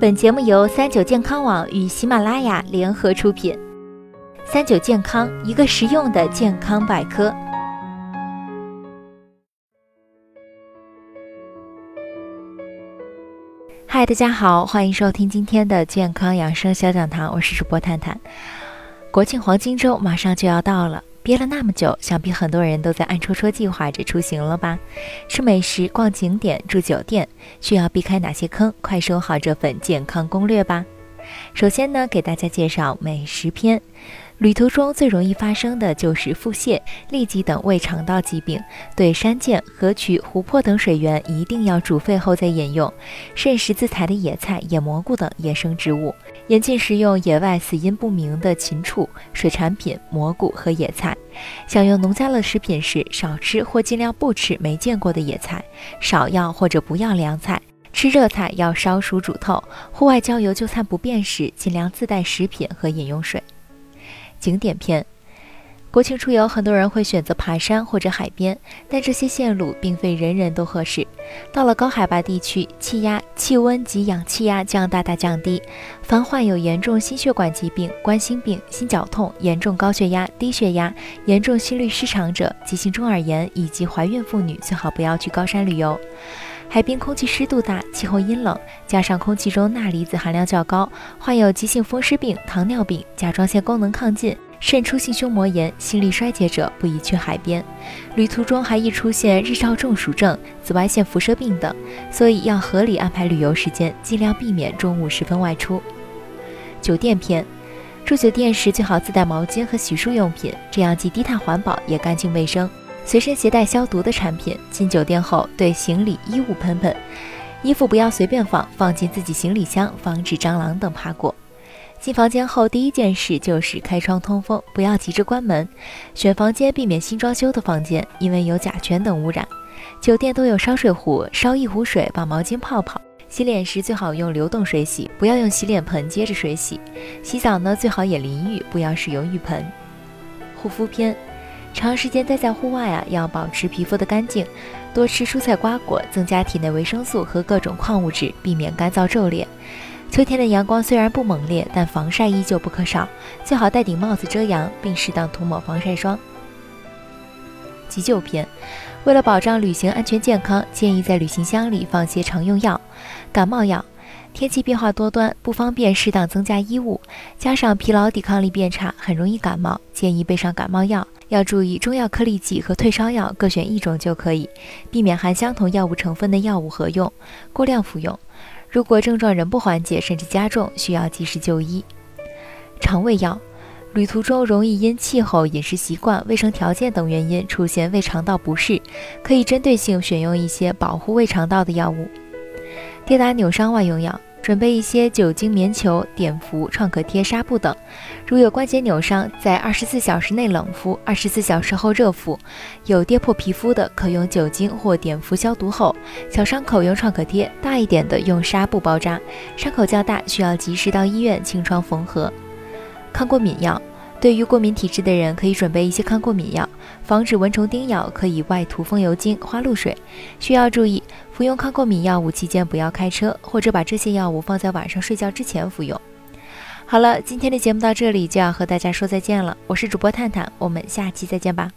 本节目由三九健康网与喜马拉雅联合出品。三九健康，一个实用的健康百科。嗨，大家好，欢迎收听今天的健康养生小讲堂，我是主播探探。国庆黄金周马上就要到了。憋了那么久，想必很多人都在暗戳戳计划着出行了吧？吃美食、逛景点、住酒店，需要避开哪些坑？快收好这份健康攻略吧！首先呢，给大家介绍美食篇。旅途中最容易发生的就是腹泻、痢疾等胃肠道疾病。对山涧、河渠、湖泊等水源，一定要煮沸后再饮用。慎食自采的野菜、野蘑菇等野生植物，严禁食用野外死因不明的禽畜、水产品、蘑菇和野菜。享用农家乐食品时，少吃或尽量不吃没见过的野菜，少要或者不要凉菜。吃热菜要烧熟煮透。户外郊游就餐不便时，尽量自带食品和饮用水。景点篇，国庆出游，很多人会选择爬山或者海边，但这些线路并非人人都合适。到了高海拔地区，气压、气温及氧气压将大大降低。凡患有严重心血管疾病、冠心病、心绞痛、严重高血压、低血压、严重心律失常者、急性中耳炎以及怀孕妇女，最好不要去高山旅游。海滨空气湿度大，气候阴冷，加上空气中钠离子含量较高，患有急性风湿病、糖尿病、甲状腺功能亢进、肾出性胸膜炎、心力衰竭者不宜去海边。旅途中还易出现日照中暑症、紫外线辐射病等，所以要合理安排旅游时间，尽量避免中午时分外出。酒店篇，住酒店时最好自带毛巾和洗漱用品，这样既低碳环保也干净卫生。随身携带消毒的产品，进酒店后对行李衣物喷喷，衣服不要随便放，放进自己行李箱，防止蟑螂等爬过。进房间后第一件事就是开窗通风，不要急着关门。选房间避免新装修的房间，因为有甲醛等污染。酒店都有烧水壶，烧一壶水，把毛巾泡泡。洗脸时最好用流动水洗，不要用洗脸盆接着水洗。洗澡呢，最好也淋浴，不要使用浴盆。护肤篇。长时间待在户外啊，要保持皮肤的干净，多吃蔬菜瓜果，增加体内维生素和各种矿物质，避免干燥皱裂。秋天的阳光虽然不猛烈，但防晒依旧不可少，最好戴顶帽子遮阳，并适当涂抹防晒霜。急救篇，为了保障旅行安全健康，建议在旅行箱里放些常用药，感冒药。天气变化多端，不方便适当增加衣物，加上疲劳抵抗力变差，很容易感冒，建议备上感冒药。要注意中药颗粒剂和退烧药各选一种就可以，避免含相同药物成分的药物合用、过量服用。如果症状仍不缓解，甚至加重，需要及时就医。肠胃药，旅途中容易因气候、饮食习惯、卫生条件等原因出现胃肠道不适，可以针对性选用一些保护胃肠道的药物。跌打扭伤外用药。准备一些酒精棉球、碘伏、创可贴、纱布等。如有关节扭伤，在二十四小时内冷敷，二十四小时后热敷。有跌破皮肤的，可用酒精或碘伏消毒后。小伤口用创可贴，大一点的用纱布包扎。伤口较大，需要及时到医院清创缝合。抗过敏药，对于过敏体质的人，可以准备一些抗过敏药。防止蚊虫叮咬，可以外涂风油精、花露水。需要注意，服用抗过敏药物期间不要开车，或者把这些药物放在晚上睡觉之前服用。好了，今天的节目到这里就要和大家说再见了。我是主播探探，我们下期再见吧。